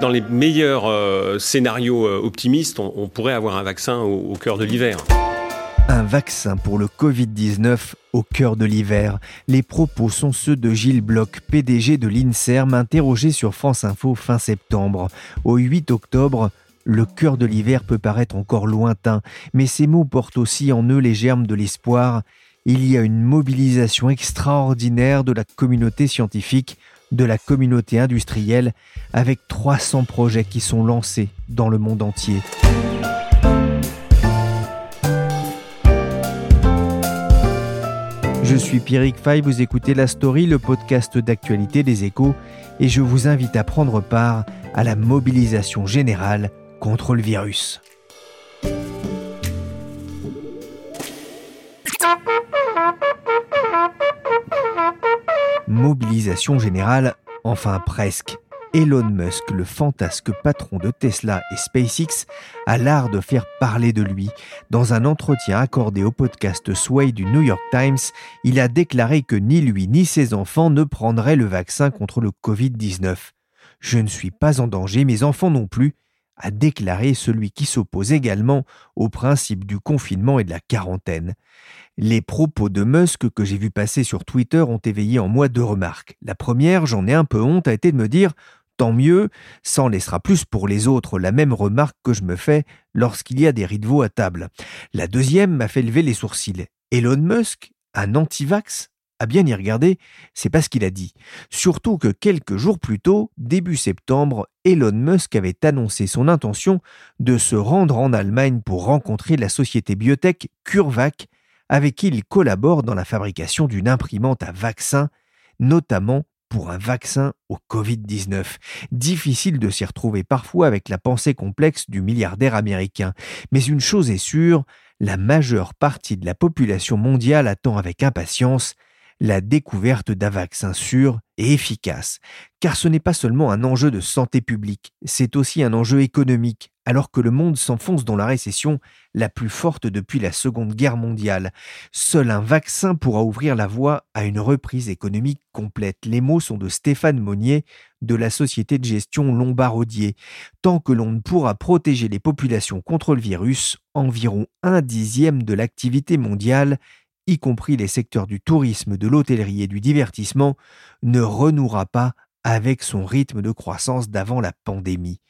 Dans les meilleurs euh, scénarios euh, optimistes, on, pourrait avoir un vaccin au, cœur de l'hiver. Un vaccin pour le Covid-19 au cœur de l'hiver. Les propos sont ceux de Gilles Bloch, PDG de l'INSERM, interrogé sur France Info fin septembre. Au 8 octobre, le cœur de l'hiver peut paraître encore lointain, mais ces mots portent aussi en eux les germes de l'espoir. Il y a une mobilisation extraordinaire de la communauté scientifique de la communauté industrielle avec 300 projets qui sont lancés dans le monde entier. Je suis Pierrick Fay, vous écoutez La Story, le podcast d'actualité des échos, et je vous invite à prendre part à la mobilisation générale contre le virus. Mobilisation générale, enfin presque. Elon Musk, le fantasque patron de Tesla et SpaceX, a l'art de faire parler de lui. Dans un entretien accordé au podcast Sway du New York Times, il a déclaré que ni lui ni ses enfants ne prendraient le vaccin contre le Covid-19. Je ne suis pas en danger, mes enfants non plus, a déclaré celui qui s'oppose également au principe du confinement et de la quarantaine. Les propos de Musk que j'ai vu passer sur Twitter ont éveillé en moi deux remarques. La première, j'en ai un peu honte, a été de me dire Tant mieux, ça en laissera plus pour les autres, la même remarque que je me fais lorsqu'il y a des rideaux à table. La deuxième m'a fait lever les sourcils. Elon Musk, un anti-vax? À bien y regarder, c'est pas ce qu'il a dit. Surtout que quelques jours plus tôt, début septembre, Elon Musk avait annoncé son intention de se rendre en Allemagne pour rencontrer la société biotech CureVac, avec qui il collabore dans la fabrication d'une imprimante à vaccin, notamment pour un vaccin au Covid-19. Difficile de s'y retrouver parfois avec la pensée complexe du milliardaire américain. Mais une chose est sûre, la majeure partie de la population mondiale attend avec impatience la découverte d'un vaccin sûr et efficace. Car ce n'est pas seulement un enjeu de santé publique, c'est aussi un enjeu économique, alors que le monde s'enfonce dans la récession la plus forte depuis la Seconde Guerre mondiale. Seul un vaccin pourra ouvrir la voie à une reprise économique complète. Les mots sont de Stéphane Monnier de la société de gestion Lombardier. Tant que l'on ne pourra protéger les populations contre le virus, environ un dixième de l'activité mondiale y compris les secteurs du tourisme, de l'hôtellerie et du divertissement, ne renouera pas avec son rythme de croissance d'avant la pandémie.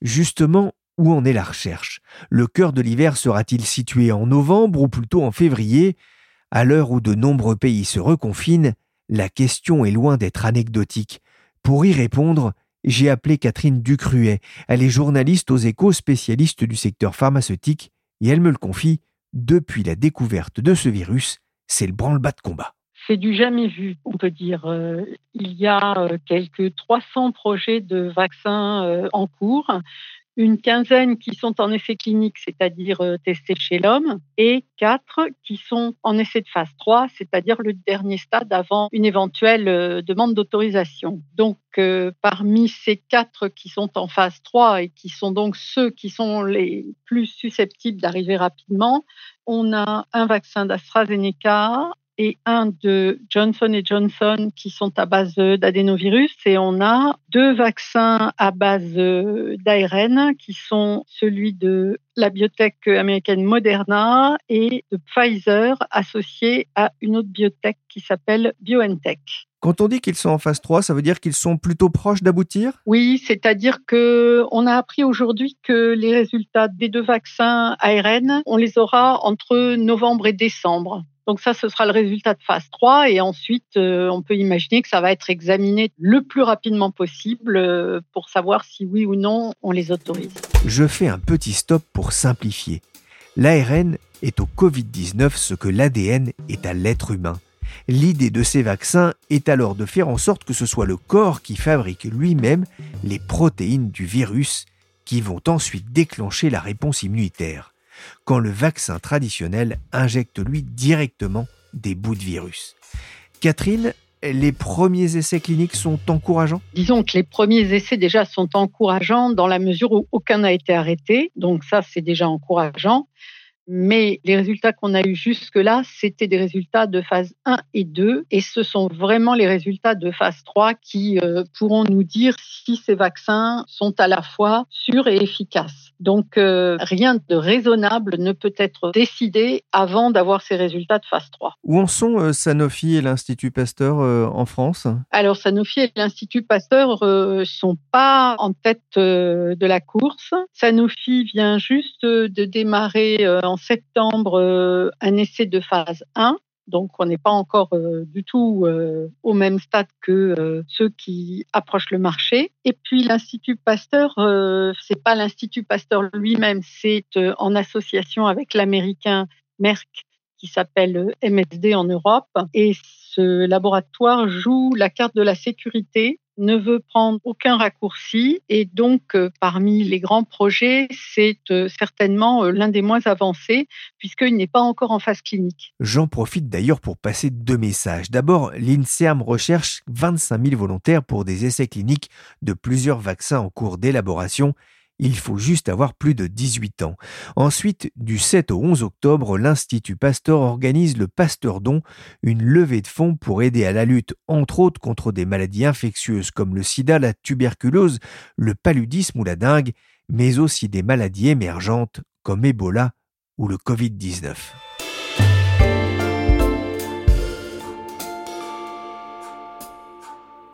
Justement, où en est la recherche? Le cœur de l'hiver sera-t-il situé en novembre ou plutôt en février? À l'heure où de nombreux pays se reconfinent, la question est loin d'être anecdotique. Pour y répondre, j'ai appelé Catherine Ducruet. Elle est journaliste aux échos spécialiste du secteur pharmaceutique et elle me le confie, depuis la découverte de ce virus, c'est le branle-bas de combat. C'est du jamais vu, on peut dire. Euh, il y a euh, quelques 300 projets de vaccins euh, en cours une quinzaine qui sont en essai clinique, c'est-à-dire euh, testés chez l'homme, et quatre qui sont en essai de phase 3, c'est-à-dire le dernier stade avant une éventuelle euh, demande d'autorisation. Donc, euh, parmi ces quatre qui sont en phase 3 et qui sont donc ceux qui sont les plus susceptibles d'arriver rapidement, on a un vaccin d'AstraZeneca, et un de Johnson Johnson qui sont à base d'adénovirus et on a deux vaccins à base d'ARN qui sont celui de la biotech américaine Moderna et de Pfizer associé à une autre biotech qui s'appelle BioNTech. Quand on dit qu'ils sont en phase 3, ça veut dire qu'ils sont plutôt proches d'aboutir? Oui, c'est-à-dire que on a appris aujourd'hui que les résultats des deux vaccins ARN, on les aura entre novembre et décembre. Donc ça, ce sera le résultat de phase 3 et ensuite, euh, on peut imaginer que ça va être examiné le plus rapidement possible euh, pour savoir si oui ou non on les autorise. Je fais un petit stop pour simplifier. L'ARN est au Covid-19 ce que l'ADN est à l'être humain. L'idée de ces vaccins est alors de faire en sorte que ce soit le corps qui fabrique lui-même les protéines du virus qui vont ensuite déclencher la réponse immunitaire, quand le vaccin traditionnel injecte lui directement des bouts de virus. Catherine, les premiers essais cliniques sont encourageants? Disons que les premiers essais déjà sont encourageants dans la mesure où aucun n'a été arrêté, donc ça c'est déjà encourageant. Mais les résultats qu'on a eus jusque-là, c'était des résultats de phase 1 et 2. Et ce sont vraiment les résultats de phase 3 qui euh, pourront nous dire si ces vaccins sont à la fois sûrs et efficaces. Donc, euh, rien de raisonnable ne peut être décidé avant d'avoir ces résultats de phase 3. Où en sont euh, Sanofi et l'Institut Pasteur en France? Alors, Sanofi et l'Institut Pasteur ne sont pas en tête de la course. Sanofi vient juste de démarrer en septembre euh, un essai de phase 1. Donc, on n'est pas encore euh, du tout euh, au même stade que ceux qui approchent le marché. Et puis, l'Institut Pasteur, c'est pas l'Institut Pasteur lui-même, c'est en association avec l'américain Merck qui s'appelle MSD en Europe. Et ce laboratoire joue la carte de la sécurité ne veut prendre aucun raccourci et donc euh, parmi les grands projets, c'est euh, certainement euh, l'un des moins avancés puisqu'il n'est pas encore en phase clinique. J'en profite d'ailleurs pour passer deux messages. D'abord, l'INSERM recherche 25 000 volontaires pour des essais cliniques de plusieurs vaccins en cours d'élaboration il faut juste avoir plus de 18 ans. Ensuite, du 7 au 11 octobre, l'Institut Pasteur organise le Pasteur Don, une levée de fonds pour aider à la lutte, entre autres, contre des maladies infectieuses comme le sida, la tuberculose, le paludisme ou la dengue, mais aussi des maladies émergentes comme Ebola ou le Covid-19.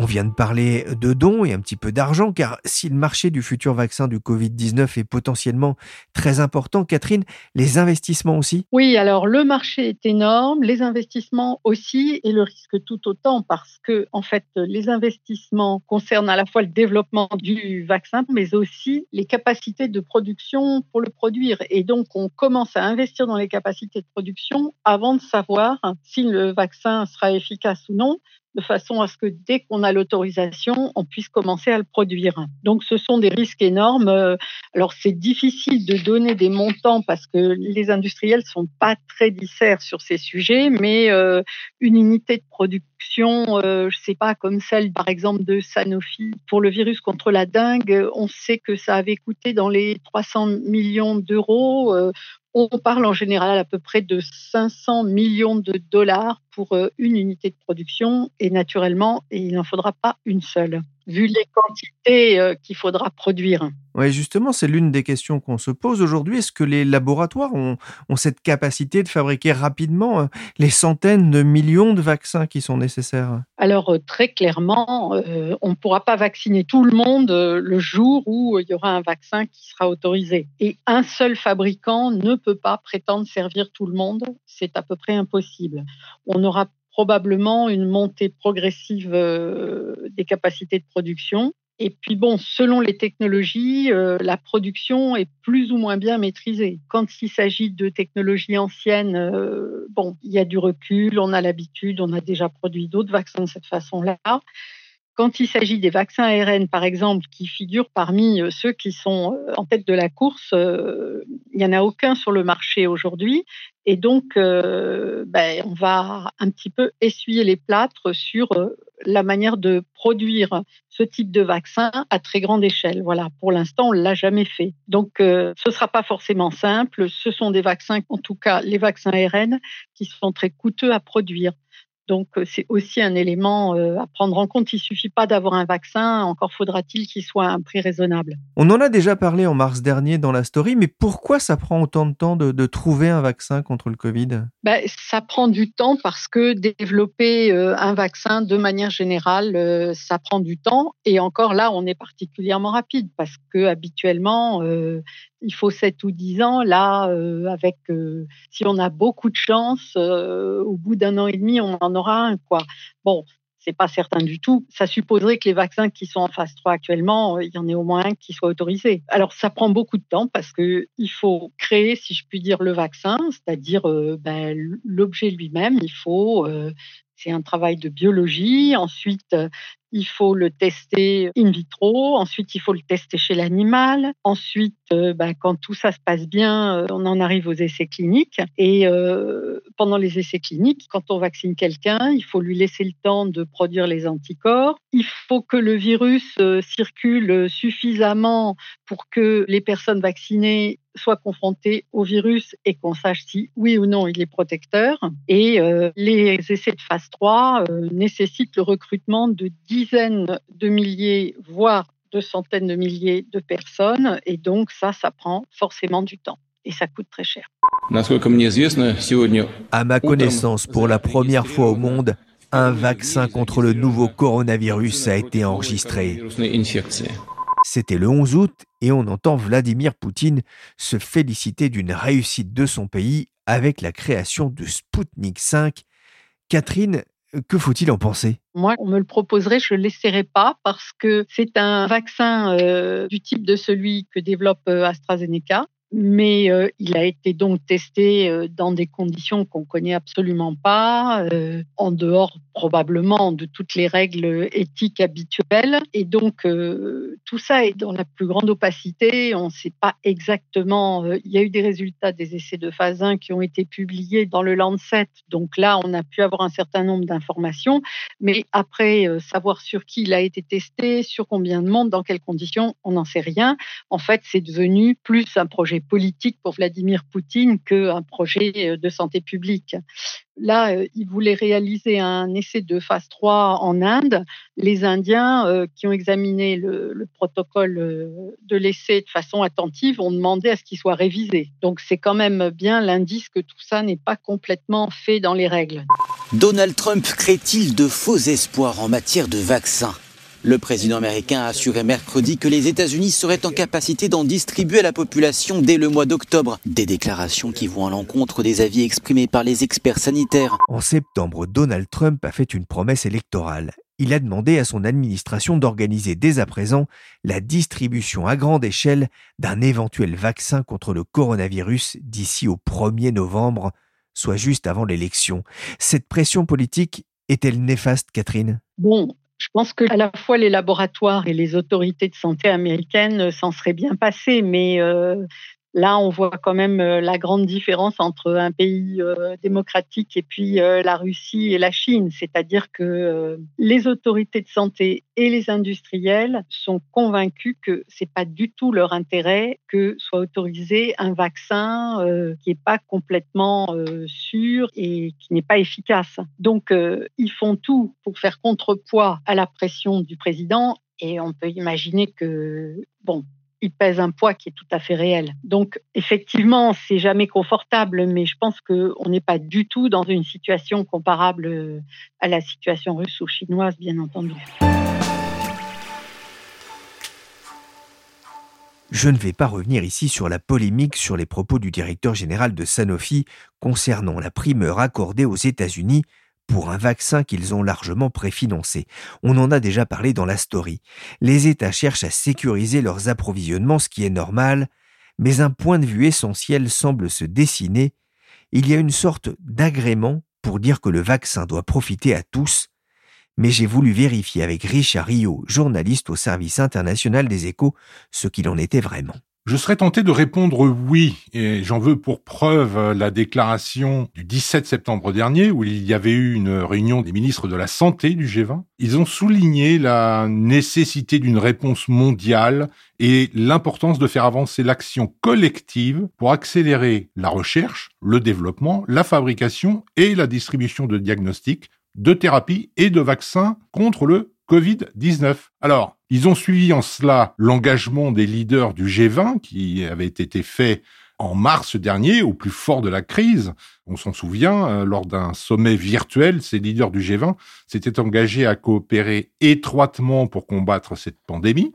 On vient de parler de dons et un petit peu d'argent, car si le marché du futur vaccin du Covid-19 est potentiellement très important, Catherine, les investissements aussi? Oui, alors le marché est énorme, les investissements aussi, et le risque tout autant, parce que, en fait, les investissements concernent à la fois le développement du vaccin, mais aussi les capacités de production pour le produire. Et donc, on commence à investir dans les capacités de production avant de savoir si le vaccin sera efficace ou non, de façon à ce que dès qu'on a l'autorisation, on puisse commencer à le produire. Donc ce sont des risques énormes. Alors c'est difficile de donner des montants parce que les industriels sont pas très disserts sur ces sujets, mais euh, une unité de production, euh, je sais pas comme celle par exemple de Sanofi pour le virus contre la dengue, on sait que ça avait coûté dans les 300 millions d'euros. Euh, on parle en général à peu près de 500 millions de dollars pour euh, une unité de production et naturellement, il n'en faudra pas une seule, vu les quantités euh, qu'il faudra produire. Oui, justement, c'est l'une des questions qu'on se pose aujourd'hui. Est-ce que les laboratoires ont, cette capacité de fabriquer rapidement euh, les centaines de millions de vaccins qui sont nécessaires? Alors, très clairement, on ne pourra pas vacciner tout le monde le jour où il y aura un vaccin qui sera autorisé. Et un seul fabricant ne peut pas prétendre servir tout le monde. C'est à peu près impossible. On aura probablement une montée progressive euh, des capacités de production. Et puis bon, selon les technologies, euh, la production est plus ou moins bien maîtrisée. Quand il s'agit de technologies anciennes, euh, bon, il y a du recul, on a l'habitude, on a déjà produit d'autres vaccins de cette façon-là. Quand il s'agit des vaccins ARN, par exemple, qui figurent parmi ceux qui sont en tête de la course, il n'y en a aucun sur le marché aujourd'hui. Et donc, ben, on va un petit peu essuyer les plâtres sur la manière de produire ce type de vaccin à très grande échelle. Voilà, pour l'instant, on ne l'a jamais fait. Donc, ce ne sera pas forcément simple. Ce sont des vaccins, en tout cas les vaccins ARN, qui sont très coûteux à produire. Donc, euh, c'est aussi un élément euh, à prendre en compte. Il ne suffit pas d'avoir un vaccin, encore faudra-t-il qu'il soit à un prix raisonnable. On en a déjà parlé en mars dernier dans la story, mais pourquoi ça prend autant de temps de, trouver un vaccin contre le Covid? Ben, Ça prend du temps parce que développer euh, un vaccin de manière générale, ça prend du temps. Et encore là, on est particulièrement rapide parce que habituellement, il faut 7 ou 10 ans. Là, euh, avec, euh, si on a beaucoup de chance, euh, au bout d'un an et demi, on en aura un. Quoi. Bon, c'est pas certain du tout. Ça supposerait que les vaccins qui sont en phase 3 actuellement, il y en ait au moins un qui soit autorisé. Alors, ça prend beaucoup de temps parce que il faut créer, si je puis dire, le vaccin, c'est-à-dire ben, l'objet lui-même. Il faut c'est un travail de biologie. Ensuite, il faut le tester in vitro, ensuite il faut le tester chez l'animal, ensuite euh, ben, quand tout ça se passe bien, euh, on en arrive aux essais cliniques et euh, pendant les essais cliniques, quand on vaccine quelqu'un, il faut lui laisser le temps de produire les anticorps, il faut que le virus circule suffisamment pour que les personnes vaccinées soient confrontées au virus et qu'on sache si oui ou non il est protecteur. Et les essais de phase 3 nécessitent le recrutement de 10 dizaines de milliers, voire de centaines de milliers de personnes. Et donc ça, ça prend forcément du temps et ça coûte très cher. À ma connaissance, pour la première fois au monde, un vaccin contre le nouveau coronavirus a été enregistré. C'était le 11 août et on entend Vladimir Poutine se féliciter d'une réussite de son pays avec la création de Sputnik 5. Catherine, que faut-il en penser? Moi, on me le proposerait, je ne l'essaierai pas parce que c'est un vaccin euh, du type de celui que développe euh, AstraZeneca mais euh, il a été donc testé euh, dans des conditions qu'on connaît absolument pas, euh, en dehors probablement de toutes les règles éthiques habituelles. Et donc tout ça est dans la plus grande opacité. On ne sait pas exactement. il y a eu des résultats des essais de phase 1 qui ont été publiés dans le Lancet. Donc là, on a pu avoir un certain nombre d'informations, mais après savoir sur qui il a été testé, sur combien de monde, dans quelles conditions, on n'en sait rien. En fait, c'est devenu plus un projet politique pour Vladimir Poutine qu'un projet euh, de santé publique. Là, euh, il voulait réaliser un essai de phase 3 en Inde. Les Indiens euh, qui ont examiné le, protocole de l'essai de façon attentive ont demandé à ce qu'il soit révisé. Donc c'est quand même bien l'indice que tout ça n'est pas complètement fait dans les règles. Donald Trump crée-t-il de faux espoirs en matière de vaccins? Le président américain a assuré mercredi que les États-Unis seraient en capacité d'en distribuer à la population dès le mois d'octobre. Des déclarations qui vont à l'encontre des avis exprimés par les experts sanitaires. En septembre, Donald Trump a fait une promesse électorale. Il a demandé à son administration d'organiser dès à présent la distribution à grande échelle d'un éventuel vaccin contre le coronavirus d'ici au 1er novembre, soit juste avant l'élection. Cette pression politique est-elle néfaste, Catherine? Bon, je pense que à la fois les laboratoires et les autorités de santé américaines s'en seraient bien passés, mais euh, Là, on voit quand même euh, la grande différence entre un pays euh, démocratique et puis euh, la Russie et la Chine. C'est-à-dire que les autorités de santé et les industriels sont convaincus que c'est pas du tout leur intérêt que soit autorisé un vaccin qui n'est pas complètement sûr et qui n'est pas efficace. Donc, ils font tout pour faire contrepoids à la pression du président et on peut imaginer que, bon, il pèse un poids qui est tout à fait réel. Donc, effectivement, c'est jamais confortable, mais je pense qu'on n'est pas du tout dans une situation comparable euh, à la situation russe ou chinoise, bien entendu. Je ne vais pas revenir ici sur la polémique sur les propos du directeur général de Sanofi concernant la primeur accordée aux États-Unis pour un vaccin qu'ils ont largement préfinancé. On en a déjà parlé dans la story. Les États cherchent à sécuriser leurs approvisionnements, ce qui est normal, mais un point de vue essentiel semble se dessiner. Il y a une sorte d'agrément pour dire que le vaccin doit profiter à tous, mais j'ai voulu vérifier avec Richard Rio, journaliste au service international des échos, ce qu'il en était vraiment. Je serais tenté de répondre oui, et j'en veux pour preuve la déclaration du 17 septembre dernier où il y avait eu une réunion des ministres de la Santé du G20. Ils ont souligné la nécessité d'une réponse mondiale et l'importance de faire avancer l'action collective pour accélérer la recherche, le développement, la fabrication et la distribution de diagnostics, de thérapies et de vaccins contre le Covid-19. Alors, ils ont suivi en cela l'engagement des leaders du G20 qui avait été fait en mars dernier, au plus fort de la crise. On s'en souvient, euh, lors d'un sommet virtuel, ces leaders du G20 s'étaient engagés à coopérer étroitement pour combattre cette pandémie.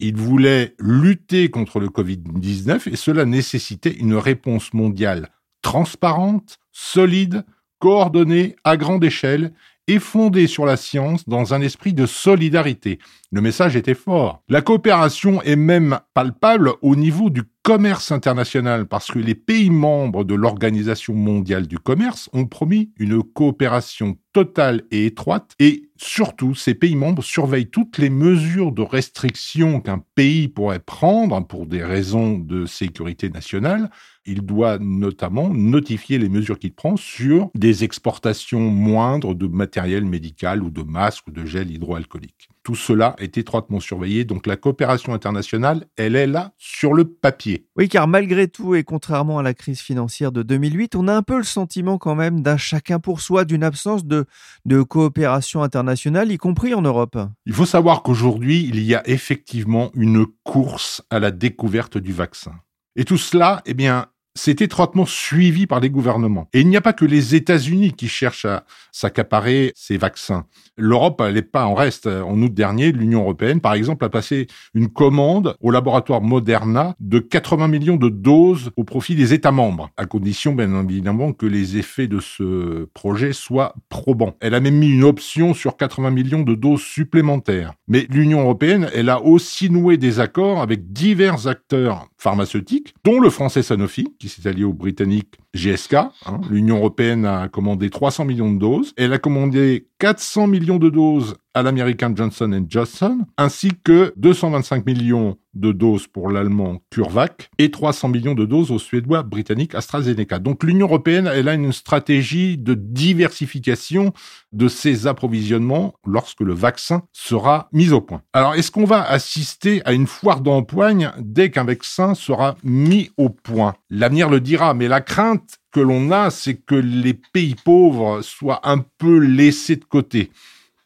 Ils voulaient lutter contre le Covid-19 et cela nécessitait une réponse mondiale transparente, solide, coordonnée à grande échelle et fondée sur la science dans un esprit de solidarité. Le message était fort. La coopération est même palpable au niveau du commerce international parce que les pays membres de l'Organisation mondiale du commerce ont promis une coopération totale et étroite et surtout ces pays membres surveillent toutes les mesures de restriction qu'un pays pourrait prendre pour des raisons de sécurité nationale il doit notamment notifier les mesures qu'il prend sur des exportations moindres de matériel médical ou de masques ou de gel hydroalcoolique. Tout cela est étroitement surveillé, donc la coopération internationale, elle est là sur le papier. Oui, car malgré tout, et contrairement à la crise financière de 2008, on a un peu le sentiment quand même d'un chacun pour soi, d'une absence de, de coopération internationale, y compris en Europe. Il faut savoir qu'aujourd'hui, il y a effectivement une course à la découverte du vaccin. Et tout cela, eh bien, c'est étroitement suivi par les gouvernements. Et il n'y a pas que les États-Unis qui cherchent à s'accaparer ces vaccins. L'Europe, n'est pas en reste. En août dernier, l'Union européenne, par exemple, a passé une commande au laboratoire Moderna de 80 millions de doses au profit des États membres, à condition, bien évidemment, que les effets de ce projet soient probants. Elle a même mis une option sur 80 millions de doses supplémentaires. Mais l'Union européenne, elle a aussi noué des accords avec divers acteurs pharmaceutiques, dont le français Sanofi, qui s'est allié aux Britanniques GSK. Hein. L'Union européenne a commandé 300 millions de doses. Elle a commandé 400 millions de doses à l'américain Johnson Johnson, ainsi que 225 millions de doses pour l'allemand CureVac et 300 millions de doses au suédois britannique AstraZeneca. Donc l'Union européenne, elle a une stratégie de diversification de ses approvisionnements lorsque le vaccin sera mis au point. Alors est-ce qu'on va assister à une foire d'empoigne dès qu'un vaccin sera mis au point? L'avenir le dira, mais la crainte que l'on a, c'est que les pays pauvres soient un peu laissés de côté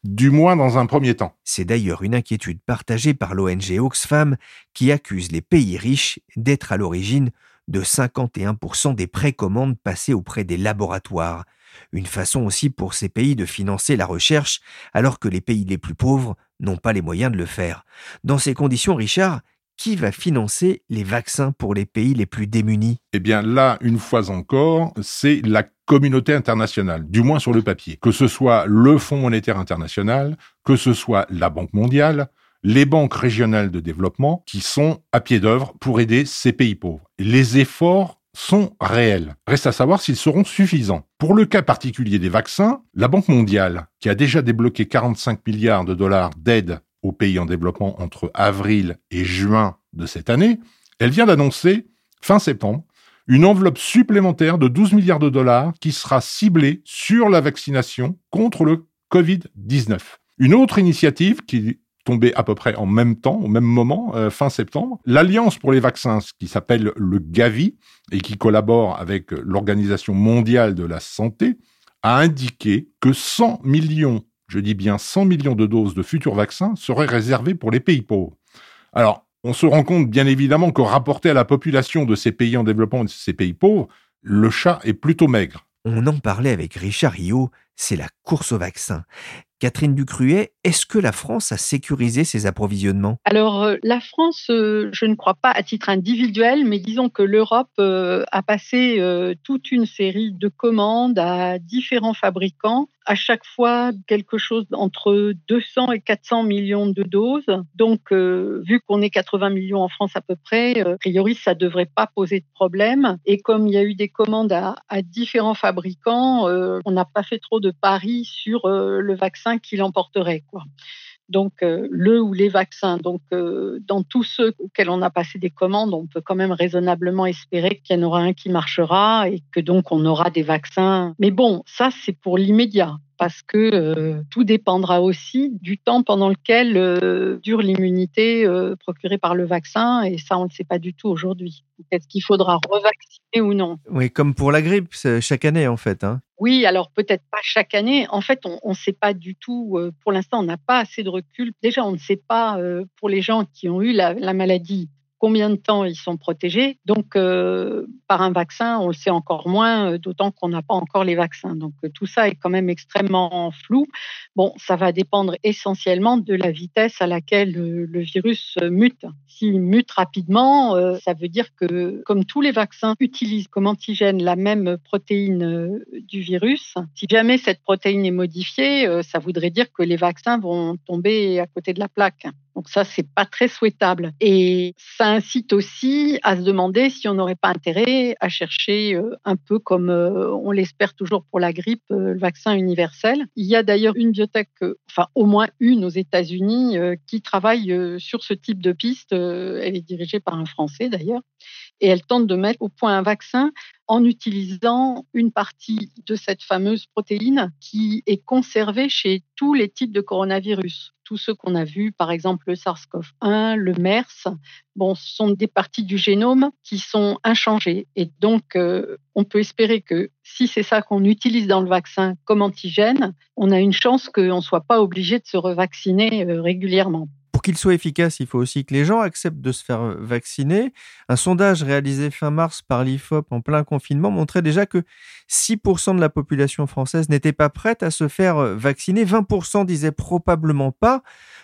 du moins dans un premier temps. C'est d'ailleurs une inquiétude partagée par l'ONG Oxfam qui accuse les pays riches d'être à l'origine de 51% des précommandes passées auprès des laboratoires. Une façon aussi pour ces pays de financer la recherche alors que les pays les plus pauvres n'ont pas les moyens de le faire. Dans ces conditions, Richard, qui va financer les vaccins pour les pays les plus démunis? Eh bien là, une fois encore, c'est la communauté internationale, du moins sur le papier. Que ce soit le Fonds monétaire international, que ce soit la Banque mondiale, les banques régionales de développement qui sont à pied d'œuvre pour aider ces pays pauvres. Les efforts sont réels. Reste à savoir s'ils seront suffisants. Pour le cas particulier des vaccins, la Banque mondiale, qui a déjà débloqué 45 milliards de dollars d'aide aux pays en développement entre avril et juin de cette année, elle vient d'annoncer, fin septembre, une enveloppe supplémentaire de 12 milliards de dollars qui sera ciblée sur la vaccination contre le Covid-19. Une autre initiative qui tombée à peu près en même temps, au même moment, euh, fin septembre, l'Alliance pour les vaccins, qui s'appelle le Gavi et qui collabore avec l'Organisation mondiale de la santé, a indiqué que 100 millions je dis bien 100 millions de doses de futurs vaccins, seraient réservées pour les pays pauvres. Alors, on se rend compte bien évidemment que rapporté à la population de ces pays en développement et de ces pays pauvres, le chat est plutôt maigre. On en parlait avec Richard Rio, c'est la course au vaccin. Catherine Ducruet, est-ce que la France a sécurisé ses approvisionnements? Alors, euh, la France, euh, je ne crois pas à titre individuel, mais disons que l'Europe euh, a passé toute une série de commandes à différents fabricants, à chaque fois quelque chose entre 200 et 400 millions de doses. Donc, vu qu'on est 80 millions en France à peu près, a priori, ça ne devrait pas poser de problème. Et comme il y a eu des commandes à, à différents fabricants, on n'a pas fait trop de paris sur le vaccin qui l'emporterait. Quoi. Donc, euh, le ou les vaccins. Donc, euh, dans tous ceux auxquels on a passé des commandes, on peut quand même raisonnablement espérer qu'il y en aura un qui marchera et que donc on aura des vaccins. Mais bon, ça, c'est pour l'immédiat parce que euh, tout dépendra aussi du temps pendant lequel euh, dure l'immunité euh, procurée par le vaccin, et ça, on ne sait pas du tout aujourd'hui. Est-ce qu'il faudra revacciner ou non Oui, comme pour la grippe, chaque année en fait. Hein. Oui, alors peut-être pas chaque année. En fait, on ne sait pas du tout. pour l'instant, on n'a pas assez de recul. Déjà, on ne sait pas pour les gens qui ont eu la maladie combien de temps ils sont protégés. Donc, euh, par un vaccin, on le sait encore moins, euh, d'autant qu'on n'a pas encore les vaccins. Donc, euh, tout ça est quand même extrêmement flou. Bon, ça va dépendre essentiellement de la vitesse à laquelle le, virus mute. S'il mute rapidement, ça veut dire que, comme tous les vaccins utilisent comme antigène la même protéine du virus, si jamais cette protéine est modifiée, ça voudrait dire que les vaccins vont tomber à côté de la plaque. Donc ça, c'est pas très souhaitable. Et ça incite aussi à se demander si on n'aurait pas intérêt à chercher euh, un peu comme euh, on l'espère toujours pour la grippe, euh, le vaccin universel. Il y a d'ailleurs une biotech, enfin au moins une aux États-Unis, qui travaille sur ce type de piste. Elle est dirigée par un Français d'ailleurs et elle tente de mettre au point un vaccin en utilisant une partie de cette fameuse protéine qui est conservée chez tous les types de coronavirus. Tous ceux qu'on a vus, par exemple le SARS-CoV-1, le MERS, bon, sont des parties du génome qui sont inchangées. Et donc, euh, on peut espérer que si c'est ça qu'on utilise dans le vaccin comme antigène, on a une chance qu'on ne soit pas obligé de se revacciner euh, régulièrement qu'il soit efficace, il faut aussi que les gens acceptent de se faire euh, vacciner. Un sondage réalisé fin mars par l'IFOP en plein confinement montrait déjà que 6% de la population française n'était pas prête à se faire euh, vacciner. 20% disaient probablement pas.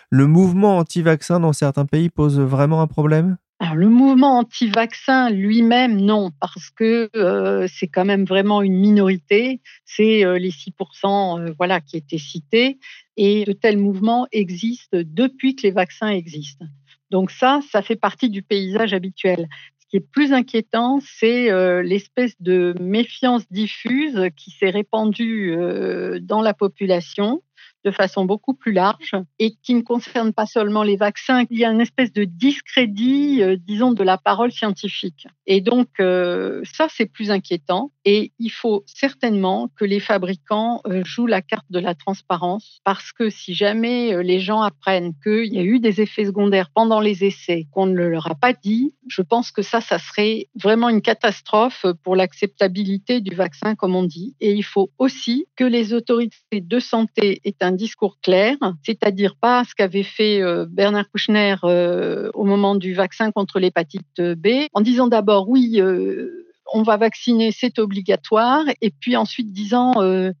Le mouvement anti-vaccin dans certains pays pose vraiment un problème? Le mouvement anti-vaccin lui-même, non, parce que euh, c'est quand même vraiment une minorité. C'est les 6% voilà, qui étaient cités. Et de tels mouvements existent depuis que les vaccins existent. Donc ça, ça fait partie du paysage habituel. Ce qui est plus inquiétant, c'est euh, l'espèce de méfiance diffuse qui s'est répandue euh, dans la population de façon beaucoup plus large et qui ne concerne pas seulement les vaccins. Il y a une espèce de discrédit, euh, disons, de la parole scientifique. Et donc, euh, ça, c'est plus inquiétant. Et il faut certainement que les fabricants euh, jouent la carte de la transparence parce que si jamais les gens apprennent qu'il y a eu des effets secondaires pendant les essais, qu'on ne leur a pas dit, je pense que ça, ça serait vraiment une catastrophe pour l'acceptabilité du vaccin, comme on dit. Et il faut aussi que les autorités de santé aient un discours clair, c'est-à-dire pas ce qu'avait fait euh, Bernard Kouchner euh, au moment du vaccin contre l'hépatite B, en disant d'abord oui euh, on va vacciner, c'est obligatoire, et puis ensuite disant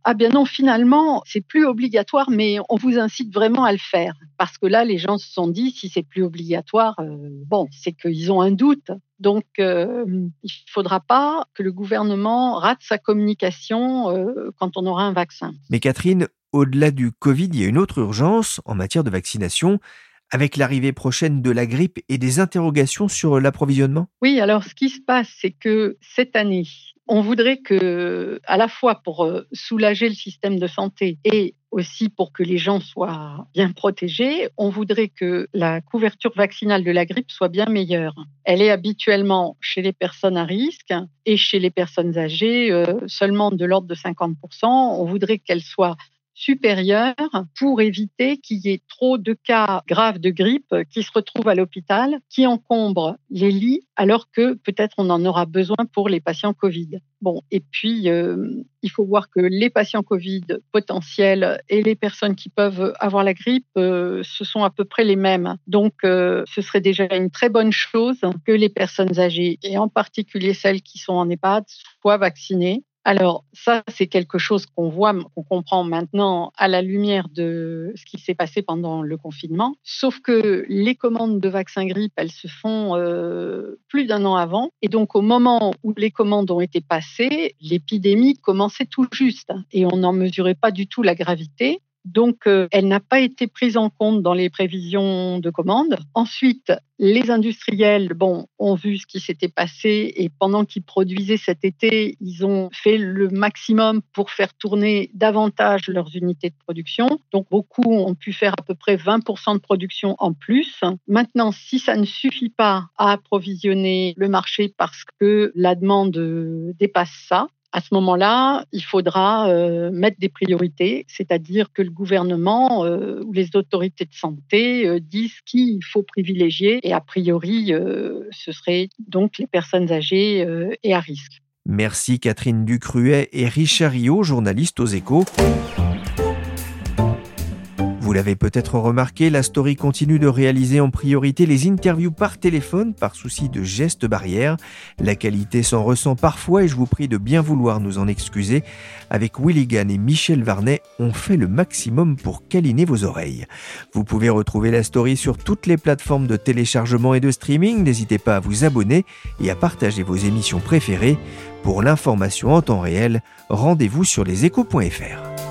ah bien non finalement c'est plus obligatoire, mais on vous incite vraiment à le faire parce que là les gens se sont dit si c'est plus obligatoire, bon c'est qu'ils ont un doute. Donc, il ne faudra pas que le gouvernement rate sa communication quand on aura un vaccin. Mais Catherine, au-delà du Covid, il y a une autre urgence en matière de vaccination avec l'arrivée prochaine de la grippe et des interrogations sur l'approvisionnement? Oui, alors ce qui se passe, c'est que cette année, on voudrait que, à la fois pour euh, soulager le système de santé et aussi pour que les gens soient bien protégés, on voudrait que la couverture vaccinale de la grippe soit bien meilleure. Elle est habituellement chez les personnes à risque et chez les personnes âgées euh, seulement de l'ordre de 50%. On voudrait qu'elle soit supérieure pour éviter qu'il y ait trop de cas graves de grippe qui se retrouvent à l'hôpital, qui encombrent les lits, alors que peut-être on en aura besoin pour les patients Covid. Bon, et puis euh, il faut voir que les patients Covid potentiels et les personnes qui peuvent avoir la grippe, euh, ce sont à peu près les mêmes. Donc, euh, ce serait déjà une très bonne chose que les personnes âgées, et en particulier celles qui sont en EHPAD, soient vaccinées alors ça, c'est quelque chose qu'on voit, qu'on comprend maintenant à la lumière de ce qui s'est passé pendant le confinement. Sauf que les commandes de vaccins grippe, elles se font euh, plus d'un an avant. Et donc au moment où les commandes ont été passées, l'épidémie commençait tout juste et on n'en mesurait pas du tout la gravité. Donc, euh, elle n'a pas été prise en compte dans les prévisions de commande. Ensuite, les industriels, bon, ont vu ce qui s'était passé et pendant qu'ils produisaient cet été, ils ont fait le maximum pour faire tourner davantage leurs unités de production. Donc, beaucoup ont pu faire à peu près 20% de production en plus. Maintenant, si ça ne suffit pas à approvisionner le marché parce que la demande dépasse ça, à ce moment-là, il faudra euh, mettre des priorités, c'est-à-dire que le gouvernement euh, ou les autorités de santé euh, disent qui il faut privilégier et a priori, ce serait donc les personnes âgées et à risque. Merci Catherine Ducruet et Richard Rio, journalistes aux échos. Vous l'avez peut-être remarqué, la story continue de réaliser en priorité les interviews par téléphone par souci de gestes barrières. La qualité s'en ressent parfois et je vous prie de bien vouloir nous en excuser. Avec Willigan et Michel Varnet, on fait le maximum pour câliner vos oreilles. Vous pouvez retrouver la story sur toutes les plateformes de téléchargement et de streaming. N'hésitez pas à vous abonner et à partager vos émissions préférées. Pour l'information en temps réel, rendez-vous sur leséchos.fr.